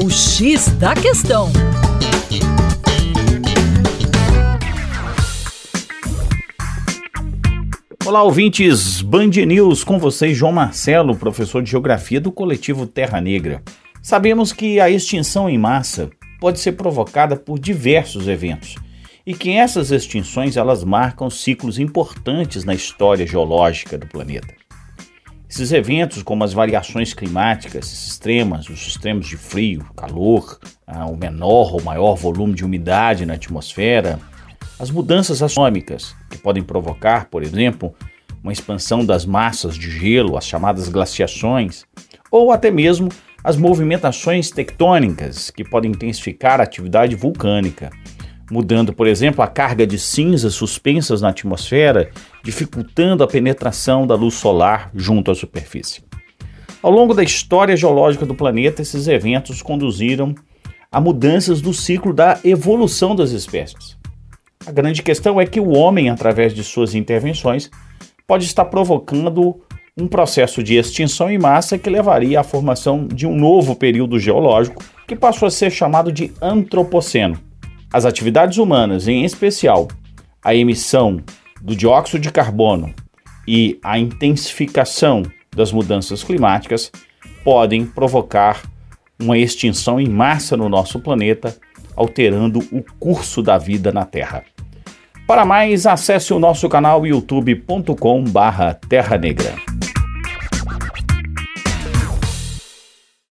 O X da Questão. Olá, ouvintes Band News, com vocês, João Marcelo, professor de Geografia do coletivo Terra Negra. Sabemos que a extinção em massa pode ser provocada por diversos eventos e que essas extinções elas marcam ciclos importantes na história geológica do planeta. Esses eventos, como as variações climáticas extremas, os extremos de frio, calor, ah, o menor ou maior volume de umidade na atmosfera, as mudanças astronômicas, que podem provocar, por exemplo, uma expansão das massas de gelo, as chamadas glaciações, ou até mesmo as movimentações tectônicas, que podem intensificar a atividade vulcânica, mudando, por exemplo, a carga de cinzas suspensas na atmosfera, dificultando a penetração da luz solar junto à superfície. Ao longo da história geológica do planeta, esses eventos conduziram a mudanças do ciclo da evolução das espécies. A grande questão é que o homem, através de suas intervenções, pode estar provocando um processo de extinção em massa que levaria à formação de um novo período geológico que passou a ser chamado de Antropoceno. As atividades humanas, em especial a emissão do dióxido de carbono e a intensificação das mudanças climáticas, podem provocar uma extinção em massa no nosso planeta, alterando o curso da vida na Terra. Para mais, acesse o nosso canal youtube.com/terra negra.